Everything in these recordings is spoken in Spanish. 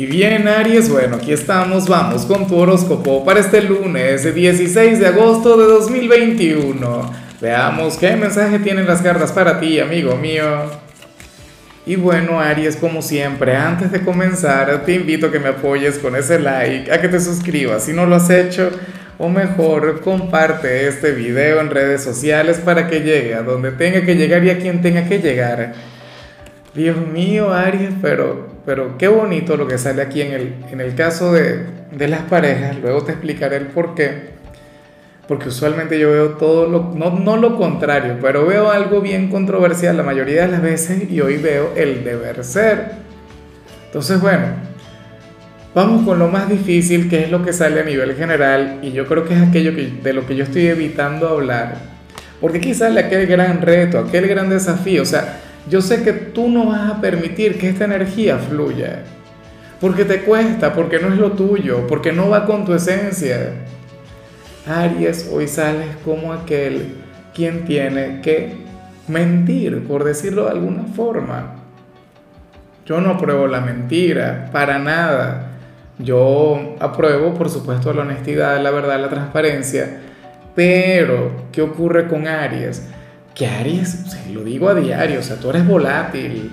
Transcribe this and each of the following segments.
Y bien, Aries, bueno, aquí estamos, vamos con tu horóscopo para este lunes 16 de agosto de 2021. Veamos qué mensaje tienen las cartas para ti, amigo mío. Y bueno, Aries, como siempre, antes de comenzar, te invito a que me apoyes con ese like, a que te suscribas si no lo has hecho, o mejor, comparte este video en redes sociales para que llegue a donde tenga que llegar y a quien tenga que llegar. Dios mío, Aries, pero, pero qué bonito lo que sale aquí en el, en el caso de, de las parejas. Luego te explicaré el por qué. Porque usualmente yo veo todo lo, no, no lo contrario, pero veo algo bien controversial la mayoría de las veces y hoy veo el deber ser. Entonces, bueno, vamos con lo más difícil, que es lo que sale a nivel general, y yo creo que es aquello que, de lo que yo estoy evitando hablar. Porque aquí sale aquel gran reto, aquel gran desafío. O sea, yo sé que tú no vas a permitir que esta energía fluya, porque te cuesta, porque no es lo tuyo, porque no va con tu esencia. Aries, hoy sales como aquel quien tiene que mentir, por decirlo de alguna forma. Yo no apruebo la mentira, para nada. Yo apruebo, por supuesto, la honestidad, la verdad, la transparencia. Pero, ¿qué ocurre con Aries? Que Aries, lo digo a diario, o sea, tú eres volátil,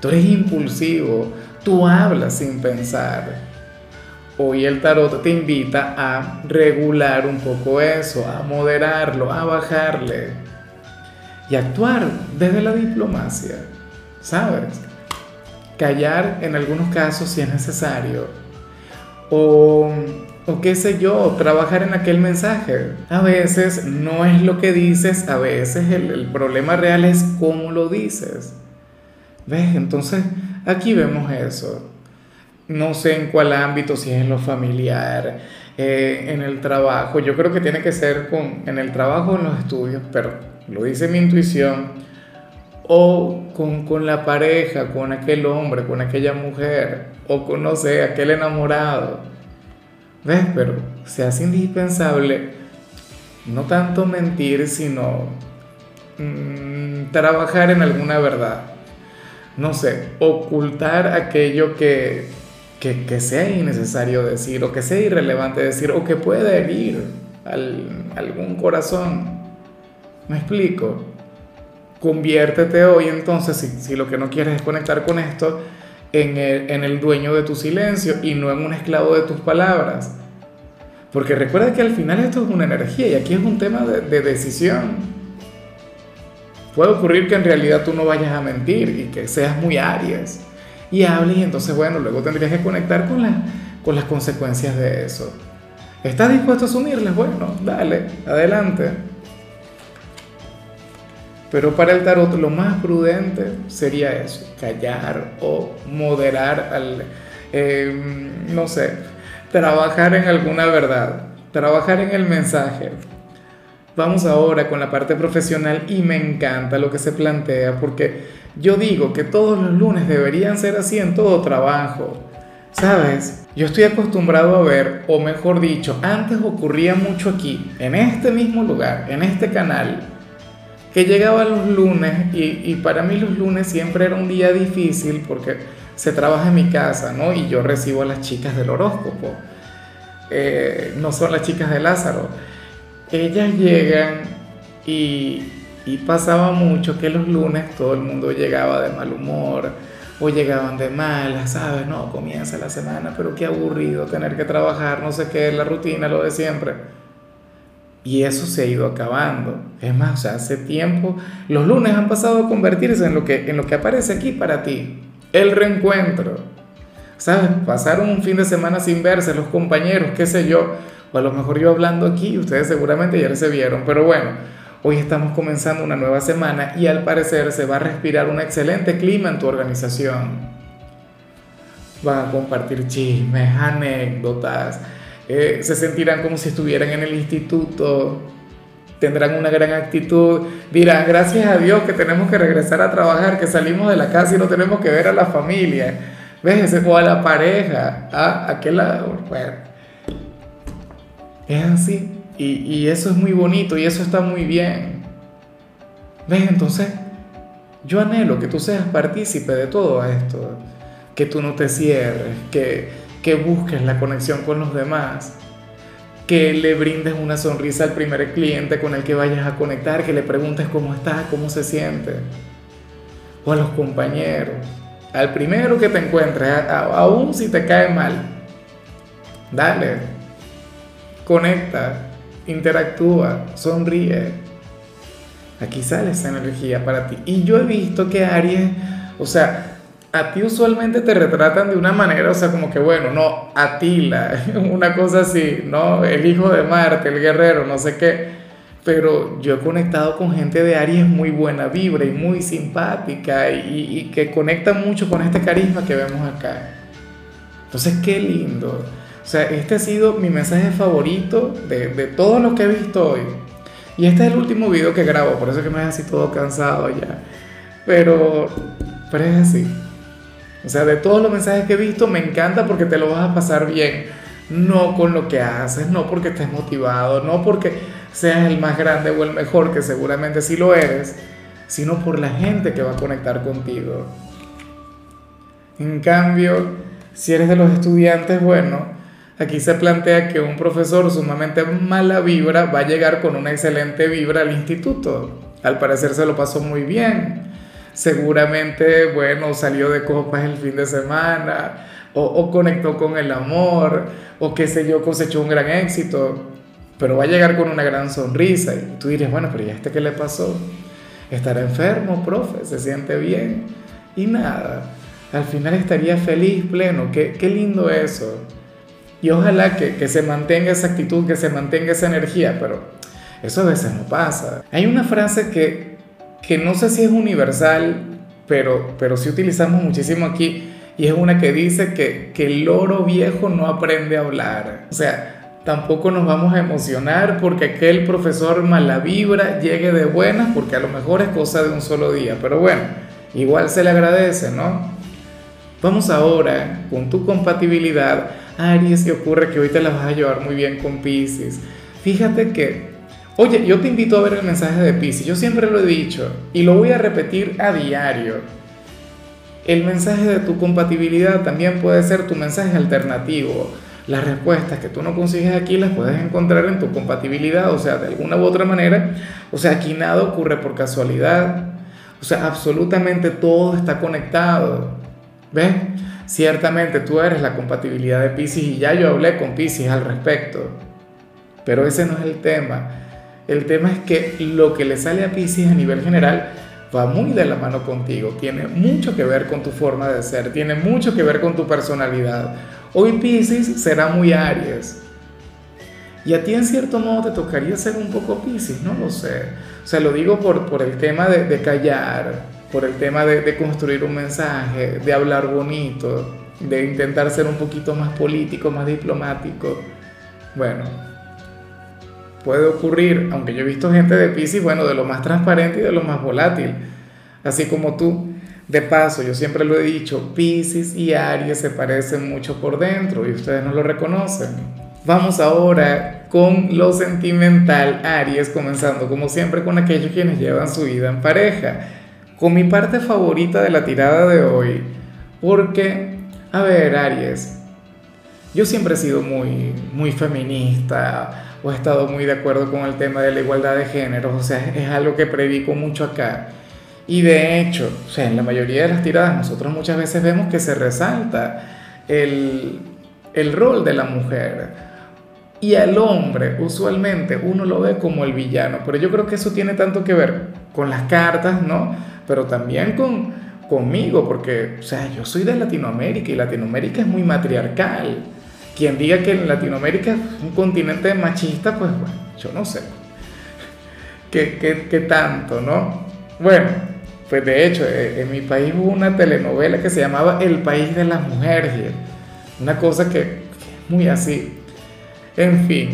tú eres impulsivo, tú hablas sin pensar. Hoy el tarot te invita a regular un poco eso, a moderarlo, a bajarle y actuar desde la diplomacia, ¿sabes? Callar en algunos casos si es necesario. O o qué sé yo, trabajar en aquel mensaje. A veces no es lo que dices, a veces el, problema real es cómo lo dices. ¿Ves? Entonces aquí vemos eso. No sé en cuál ámbito, si es en lo familiar, eh, en el trabajo. Yo creo que tiene que ser con, en el trabajo o en los estudios, pero lo dice mi intuición. O con, con la pareja, con aquel hombre, con aquella mujer, o con, no aquel enamorado ¿Ves? Pero se hace indispensable no tanto mentir, sino mm, trabajar en alguna verdad. No sé, ocultar aquello que, que, sea innecesario decir, o que sea irrelevante decir, o que pueda herir algún corazón. ¿Me explico? Conviértete hoy entonces, si, lo que no quieres es conectar con esto, en el, dueño de tu silencio y no en un esclavo de tus palabras. Porque recuerda que al final esto es una energía y aquí es un tema de, decisión. Puede ocurrir que en realidad tú no vayas a mentir y que seas muy Aries y hables y entonces, bueno, luego tendrías que conectar con, con las consecuencias de eso. ¿Estás dispuesto a asumirlas? Bueno, dale, adelante. Pero para el tarot lo más prudente sería eso, callar o moderar al, em, no sé, trabajar en alguna verdad, trabajar en el mensaje. Vamos ahora con la parte profesional y me encanta lo que se plantea porque yo digo que todos los lunes deberían ser así en todo trabajo. ¿Sabes? Yo estoy acostumbrado a ver, o mejor dicho, antes ocurría mucho aquí, en este mismo lugar, en este canal, que llegaba los lunes y, para mí los lunes siempre era un día difícil porque se trabaja en mi casa, ¿no? Y yo recibo a las chicas del horóscopo, eh, no son las chicas de Lázaro. Ellas llegan y, y pasaba mucho que los lunes todo el mundo llegaba de mal humor o llegaban de malas, ¿sabes? No, comienza la semana, pero qué aburrido tener que trabajar, no sé qué, la rutina, lo de siempre. Y eso se ha ido acabando. Es más, hace tiempo los lunes han pasado a convertirse en lo que, en lo que aparece aquí para ti. El reencuentro. ¿Sabes? Pasaron un fin de semana sin verse los compañeros, qué sé yo. O a lo mejor yo hablando aquí, ustedes seguramente ya se vieron. Pero bueno, hoy estamos comenzando una nueva semana y al parecer se va a respirar un excelente clima en tu organización. Van a compartir chismes, anécdotas eh, se sentirán como si estuvieran en el instituto, tendrán una gran actitud, dirán, gracias a Dios que tenemos que regresar a trabajar, que salimos de la casa y no tenemos que ver a la familia, ¿ves? O a la pareja, a aquel lado, bueno, es así, y, y eso es muy bonito y eso está muy bien, ¿ves? Entonces, yo anhelo que tú seas partícipe de todo esto, que tú no te cierres, que, que busques la conexión con los demás, que le brindes una sonrisa al primer cliente con el que vayas a conectar, que le preguntes cómo está, cómo se siente, o a los compañeros, al primero que te encuentres, aún si te cae mal, dale, conecta, interactúa, sonríe. Aquí sale esa energía para ti. Y yo he visto que Aries, o sea, a ti usualmente te retratan de una manera, o sea, como que bueno, no, Atila, una cosa así, ¿no? El hijo de Marte, el guerrero, no sé qué. Pero yo he conectado con gente de Aries muy buena vibra y muy simpática y, que conecta mucho con este carisma que vemos acá. Entonces, qué lindo. O sea, este ha sido mi mensaje favorito de, de todos los que he visto hoy. Y este es el último video que grabo, por eso que me deja así todo cansado ya. Pero, pero es así. O sea, de todos los mensajes que he visto, me encanta porque te lo vas a pasar bien. No con lo que haces, no porque estés motivado, no porque seas el más grande o el mejor, que seguramente sí lo eres, sino por la gente que va a conectar contigo. En cambio, si eres de los estudiantes, bueno, aquí se plantea que un profesor sumamente mala vibra va a llegar con una excelente vibra al instituto. Al parecer se lo pasó muy bien seguramente, bueno, salió de copas el fin de semana, o, conectó con el amor, o qué sé yo, cosechó un gran éxito, pero va a llegar con una gran sonrisa y tú dirías, bueno, pero ¿y este qué le pasó? Estará enfermo, profe, se siente bien y nada, al final estaría feliz, pleno, qué, qué lindo eso. Y ojalá que, que se mantenga esa actitud, que se mantenga esa energía, pero eso a veces no pasa. Hay una frase que, que no sé si es universal, pero, pero sí utilizamos muchísimo aquí, y es una que dice que, que el loro viejo no aprende a hablar. O sea, tampoco nos vamos a emocionar porque aquel profesor mala vibra llegue de buenas, porque a lo mejor es cosa de un solo día, pero bueno, igual se le agradece, ¿no? Vamos ahora con tu compatibilidad. Aries, que ocurre que hoy te la vas a llevar muy bien con Pisces. Fíjate que Oye, yo te invito a ver el mensaje de Pisces. Yo siempre lo he dicho y lo voy a repetir a diario. El mensaje de tu compatibilidad también puede ser tu mensaje alternativo. Las respuestas que tú no consigues aquí las puedes encontrar en tu compatibilidad, o sea, de alguna u otra manera. O sea, aquí nada ocurre por casualidad. O sea, absolutamente todo está conectado. ¿Ves? Ciertamente tú eres la compatibilidad de Pisces y ya yo hablé con Pisces al respecto. Pero ese no es el tema. El tema es que lo que le sale a Pisces a nivel general va muy de la mano contigo, tiene mucho que ver con tu forma de ser, tiene mucho que ver con tu personalidad. Hoy Pisces será muy Aries. Y a ti en cierto modo te tocaría ser un poco Pisces, no lo sé. O sea, lo digo por, por el tema de, callar, por el tema de, de construir un mensaje, de hablar bonito, de intentar ser un poquito más político, más diplomático. Bueno, puede ocurrir, aunque yo he visto gente de Pisces, bueno, de lo más transparente y de lo más volátil, así como tú. De paso, yo siempre lo he dicho, Pisces y Aries se parecen mucho por dentro y ustedes no lo reconocen. Vamos ahora con lo sentimental, Aries, comenzando como siempre con aquellos quienes llevan su vida en pareja, con mi parte favorita de la tirada de hoy, porque, a ver, Aries, yo siempre he sido muy, muy feminista, o he estado muy de acuerdo con el tema de la igualdad de géneros, o sea, es algo que predico mucho acá. Y de hecho, o sea, en la mayoría de las tiradas nosotros muchas veces vemos que se resalta el, el rol de la mujer. Y al hombre usualmente uno lo ve como el villano, pero yo creo que eso tiene tanto que ver con las cartas, ¿no? Pero también con, conmigo, porque, o sea, yo soy de Latinoamérica y Latinoamérica es muy matriarcal quien diga que en Latinoamérica es un continente machista, pues bueno, yo no sé. ¿Qué, qué, tanto, no? Bueno, pues de hecho, eh, en mi país hubo una telenovela que se llamaba El País de las Mujeres. Una cosa que, es muy así. En fin,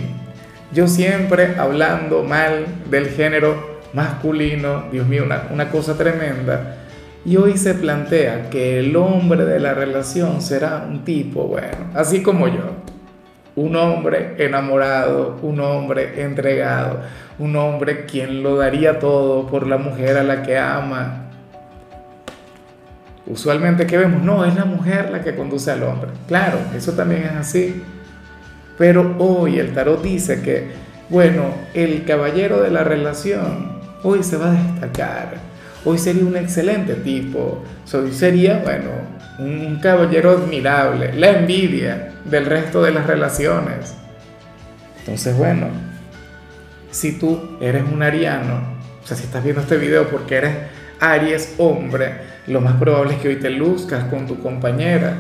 yo siempre hablando mal del género masculino, Dios mío, una, una cosa tremenda. Y hoy se plantea que el hombre de la relación será un tipo, bueno, así como yo. Un hombre enamorado, un hombre entregado, un hombre quien lo daría todo por la mujer a la que ama. usualmente que vemos, no, es la mujer la que conduce al hombre. Claro, eso también es así. Pero hoy el tarot dice que, bueno, el caballero de la relación hoy se va a destacar. Hoy sería un excelente tipo. Hoy sería, bueno, un caballero admirable. La envidia del resto de las relaciones. Entonces, bueno, si tú eres un ariano, o sea, si estás viendo este video porque eres Aries hombre, lo más probable es que hoy te luzcas con tu compañera,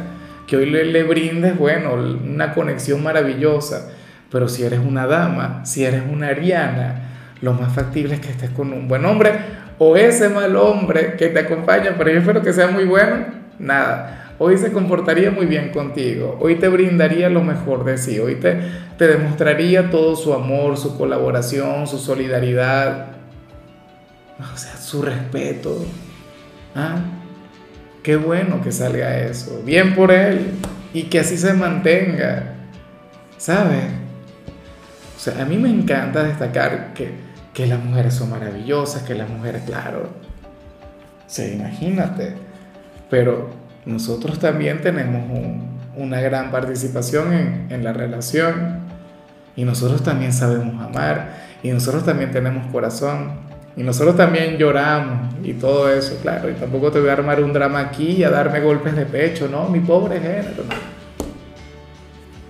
que hoy le, le brindes, bueno, una conexión maravillosa. Pero si eres una dama, si eres una ariana, lo más factible es que estés con un buen hombre o ese mal hombre que te acompaña, pero yo espero que sea muy bueno, nada. Hoy se comportaría muy bien contigo, hoy te brindaría lo mejor de sí, hoy te, te demostraría todo su amor, su colaboración, su solidaridad, o sea, su respeto. ¿Ah? Qué bueno que salga eso, bien por él y que así se mantenga, ¿sabes? O sea, a mí me encanta destacar que, que las mujeres son maravillosas, que las mujeres, claro, sí, imagínate, pero nosotros también tenemos una gran participación en, en la relación y nosotros también sabemos amar y nosotros también tenemos corazón y nosotros también lloramos y todo eso, claro, y tampoco te voy a armar un drama aquí y a darme golpes de pecho, no, mi pobre género.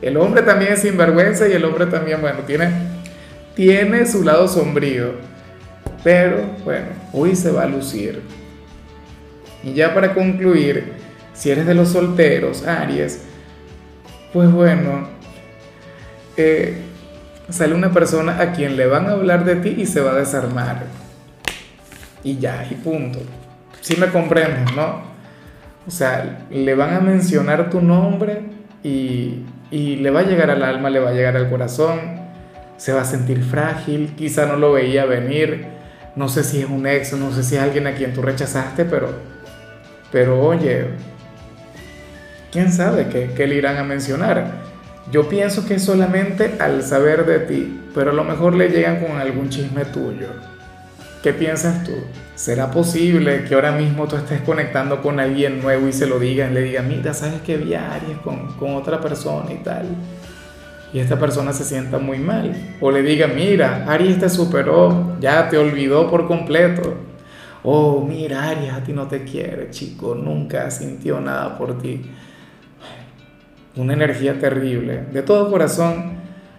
El hombre también es sinvergüenza y el hombre también, bueno, tiene, tiene su lado sombrío. Pero bueno, hoy se va a lucir. Y ya para concluir, si eres de los solteros, Aries, pues bueno, eh, sale una persona a quien le van a hablar de ti y se va a desarmar. Y ya, y punto. Si me comprendes, ¿no? O sea, le van a mencionar tu nombre y, y le va a llegar al alma, le va a llegar al corazón, se va a sentir frágil, quizá no lo veía venir, no sé si es un ex, no sé si es alguien a quien tú rechazaste, pero, pero oye, quién sabe qué, qué le irán a mencionar. Yo pienso que es solamente al saber de ti, pero a lo mejor le llegan con algún chisme tuyo. ¿Qué piensas tú? ¿Será posible que ahora mismo tú estés conectando con alguien nuevo y se lo digan, le digan, mira, sabes que vi Aries con, con otra persona y tal? Y esta persona se sienta muy mal. O le diga, mira, Aries te superó, ya te olvidó por completo. Oh, mira, Aries a ti no te quiere, chico, nunca sintió nada por ti. Una energía terrible. De todo corazón,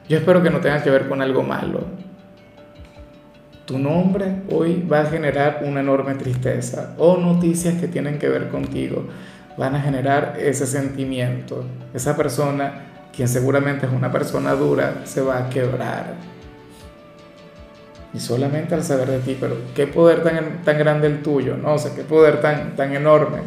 yo espero que no tenga que ver con algo malo tu nombre hoy va a generar una enorme tristeza o noticias que tienen que ver contigo van a generar ese sentimiento. Esa persona, quien seguramente es una persona dura, se va a quebrar. Y solamente al saber de ti, pero qué poder tan, tan grande el tuyo, ¿no? O sea, qué poder tan, tan enorme.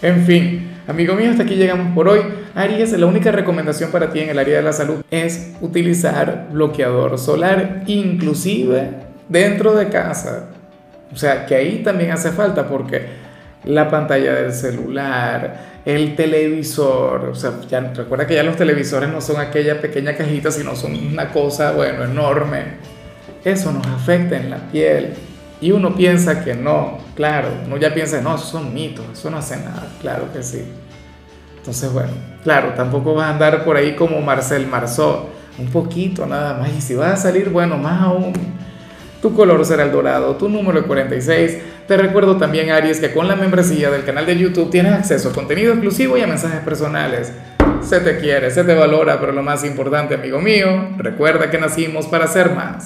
En fin, amigo mío, hasta aquí llegamos por hoy. Aries, la única recomendación para ti en el área de la salud es utilizar bloqueador solar, inclusive dentro de casa. O sea, que ahí también hace falta porque la pantalla del celular, el televisor, o sea, ya, recuerda que ya los televisores no son aquella pequeña cajita, sino son una cosa, bueno, enorme. Eso nos afecta en la piel. Y uno piensa que no, claro, uno ya piensa, no, eso son mitos, eso no hace nada, claro que sí. Entonces, bueno, claro, tampoco vas a andar por ahí como Marcel Marceau, un poquito nada más. Y si vas a salir, bueno, más aún tu color será el dorado, tu número 46. Te recuerdo también, Aries, que con la membresía del canal de YouTube tienes acceso a contenido exclusivo y a mensajes personales. Se te quiere, se te valora, pero lo más importante, amigo mío, recuerda que nacimos para ser más.